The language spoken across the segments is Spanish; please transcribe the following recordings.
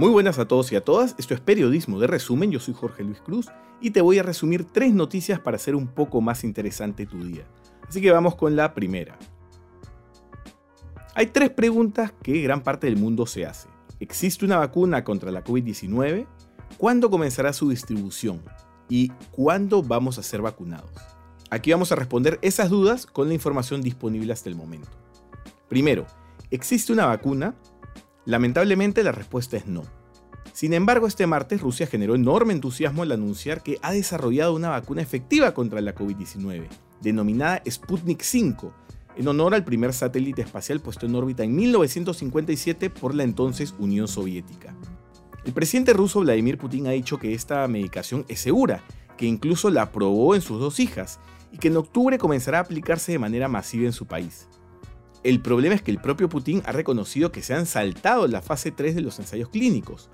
Muy buenas a todos y a todas, esto es Periodismo de Resumen, yo soy Jorge Luis Cruz y te voy a resumir tres noticias para hacer un poco más interesante tu día. Así que vamos con la primera. Hay tres preguntas que gran parte del mundo se hace. ¿Existe una vacuna contra la COVID-19? ¿Cuándo comenzará su distribución? ¿Y cuándo vamos a ser vacunados? Aquí vamos a responder esas dudas con la información disponible hasta el momento. Primero, ¿existe una vacuna? Lamentablemente la respuesta es no. Sin embargo, este martes Rusia generó enorme entusiasmo al anunciar que ha desarrollado una vacuna efectiva contra la COVID-19, denominada Sputnik 5, en honor al primer satélite espacial puesto en órbita en 1957 por la entonces Unión Soviética. El presidente ruso Vladimir Putin ha dicho que esta medicación es segura, que incluso la probó en sus dos hijas y que en octubre comenzará a aplicarse de manera masiva en su país. El problema es que el propio Putin ha reconocido que se han saltado la fase 3 de los ensayos clínicos.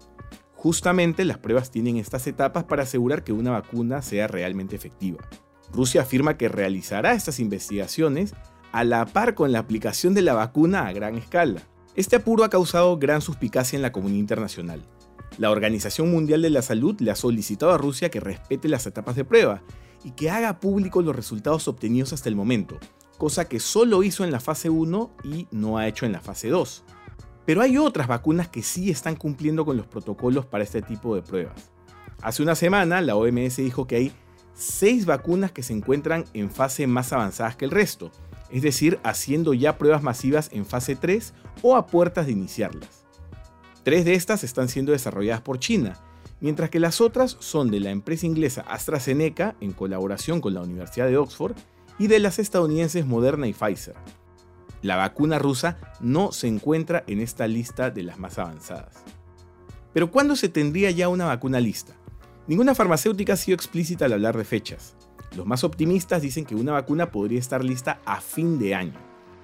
Justamente las pruebas tienen estas etapas para asegurar que una vacuna sea realmente efectiva. Rusia afirma que realizará estas investigaciones a la par con la aplicación de la vacuna a gran escala. Este apuro ha causado gran suspicacia en la comunidad internacional. La Organización Mundial de la Salud le ha solicitado a Rusia que respete las etapas de prueba y que haga públicos los resultados obtenidos hasta el momento, cosa que solo hizo en la fase 1 y no ha hecho en la fase 2. Pero hay otras vacunas que sí están cumpliendo con los protocolos para este tipo de pruebas. Hace una semana la OMS dijo que hay 6 vacunas que se encuentran en fase más avanzadas que el resto, es decir, haciendo ya pruebas masivas en fase 3 o a puertas de iniciarlas. Tres de estas están siendo desarrolladas por China mientras que las otras son de la empresa inglesa AstraZeneca en colaboración con la Universidad de Oxford y de las estadounidenses Moderna y Pfizer. La vacuna rusa no se encuentra en esta lista de las más avanzadas. Pero ¿cuándo se tendría ya una vacuna lista? Ninguna farmacéutica ha sido explícita al hablar de fechas. Los más optimistas dicen que una vacuna podría estar lista a fin de año.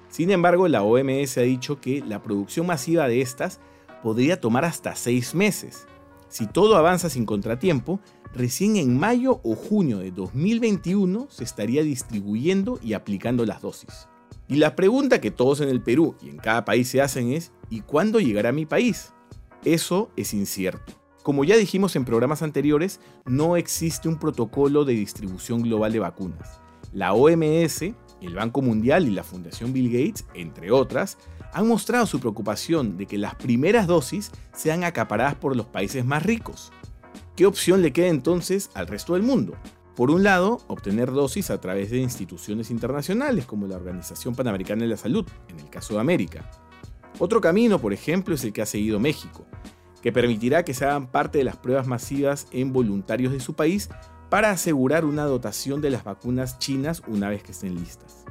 Sin embargo, la OMS ha dicho que la producción masiva de estas podría tomar hasta seis meses. Si todo avanza sin contratiempo, recién en mayo o junio de 2021 se estaría distribuyendo y aplicando las dosis. Y la pregunta que todos en el Perú y en cada país se hacen es, ¿y cuándo llegará a mi país? Eso es incierto. Como ya dijimos en programas anteriores, no existe un protocolo de distribución global de vacunas. La OMS, el Banco Mundial y la Fundación Bill Gates, entre otras, han mostrado su preocupación de que las primeras dosis sean acaparadas por los países más ricos. ¿Qué opción le queda entonces al resto del mundo? Por un lado, obtener dosis a través de instituciones internacionales como la Organización Panamericana de la Salud, en el caso de América. Otro camino, por ejemplo, es el que ha seguido México, que permitirá que se hagan parte de las pruebas masivas en voluntarios de su país para asegurar una dotación de las vacunas chinas una vez que estén listas.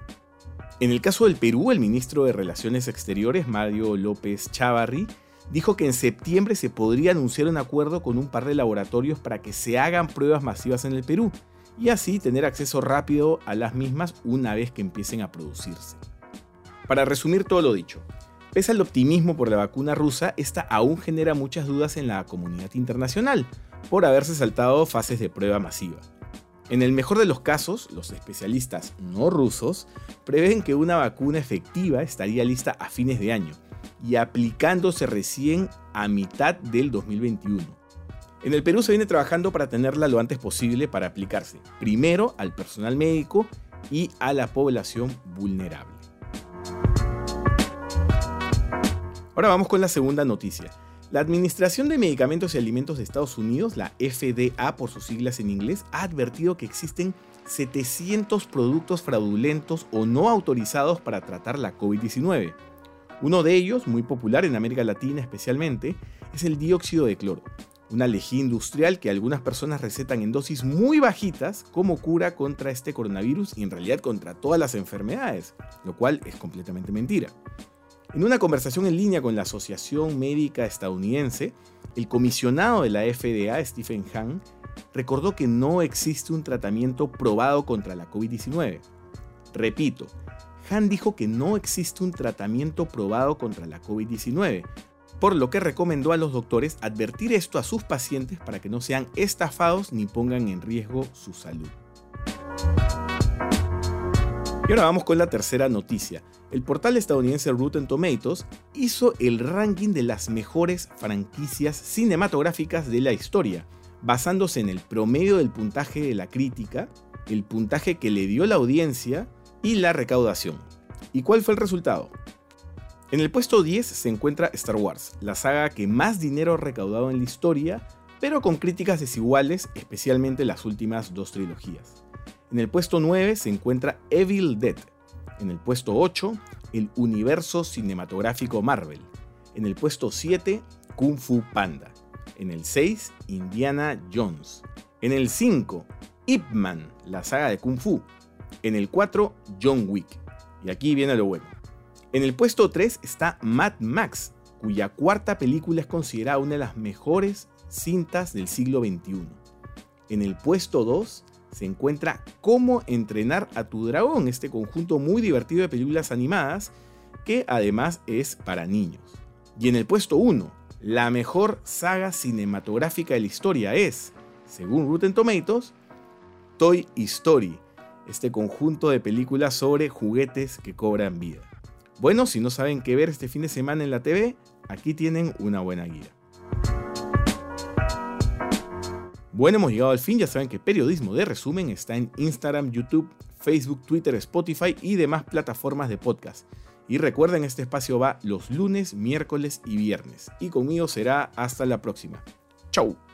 En el caso del Perú, el ministro de Relaciones Exteriores, Mario López Chávarri, dijo que en septiembre se podría anunciar un acuerdo con un par de laboratorios para que se hagan pruebas masivas en el Perú y así tener acceso rápido a las mismas una vez que empiecen a producirse. Para resumir todo lo dicho, pese al optimismo por la vacuna rusa, esta aún genera muchas dudas en la comunidad internacional por haberse saltado fases de prueba masiva. En el mejor de los casos, los especialistas no rusos prevén que una vacuna efectiva estaría lista a fines de año y aplicándose recién a mitad del 2021. En el Perú se viene trabajando para tenerla lo antes posible para aplicarse, primero al personal médico y a la población vulnerable. Ahora vamos con la segunda noticia. La Administración de Medicamentos y Alimentos de Estados Unidos, la FDA por sus siglas en inglés, ha advertido que existen 700 productos fraudulentos o no autorizados para tratar la COVID-19. Uno de ellos, muy popular en América Latina especialmente, es el dióxido de cloro, una lejía industrial que algunas personas recetan en dosis muy bajitas como cura contra este coronavirus y en realidad contra todas las enfermedades, lo cual es completamente mentira. En una conversación en línea con la Asociación Médica Estadounidense, el comisionado de la FDA, Stephen Hahn, recordó que no existe un tratamiento probado contra la COVID-19. Repito, Hahn dijo que no existe un tratamiento probado contra la COVID-19, por lo que recomendó a los doctores advertir esto a sus pacientes para que no sean estafados ni pongan en riesgo su salud. Y ahora vamos con la tercera noticia. El portal estadounidense Rotten Tomatoes hizo el ranking de las mejores franquicias cinematográficas de la historia, basándose en el promedio del puntaje de la crítica, el puntaje que le dio la audiencia y la recaudación. ¿Y cuál fue el resultado? En el puesto 10 se encuentra Star Wars, la saga que más dinero ha recaudado en la historia, pero con críticas desiguales, especialmente las últimas dos trilogías. En el puesto 9 se encuentra Evil Dead. En el puesto 8, el universo cinematográfico Marvel. En el puesto 7, Kung Fu Panda. En el 6, Indiana Jones. En el 5, Ip Man, la saga de Kung Fu. En el 4, John Wick. Y aquí viene lo bueno. En el puesto 3 está Mad Max, cuya cuarta película es considerada una de las mejores cintas del siglo XXI. En el puesto 2 se encuentra Cómo entrenar a tu dragón, este conjunto muy divertido de películas animadas que además es para niños. Y en el puesto 1, la mejor saga cinematográfica de la historia es, según Rotten Tomatoes, Toy Story, este conjunto de películas sobre juguetes que cobran vida. Bueno, si no saben qué ver este fin de semana en la TV, aquí tienen una buena guía. Bueno, hemos llegado al fin. Ya saben que Periodismo de Resumen está en Instagram, YouTube, Facebook, Twitter, Spotify y demás plataformas de podcast. Y recuerden, este espacio va los lunes, miércoles y viernes. Y conmigo será hasta la próxima. Chau.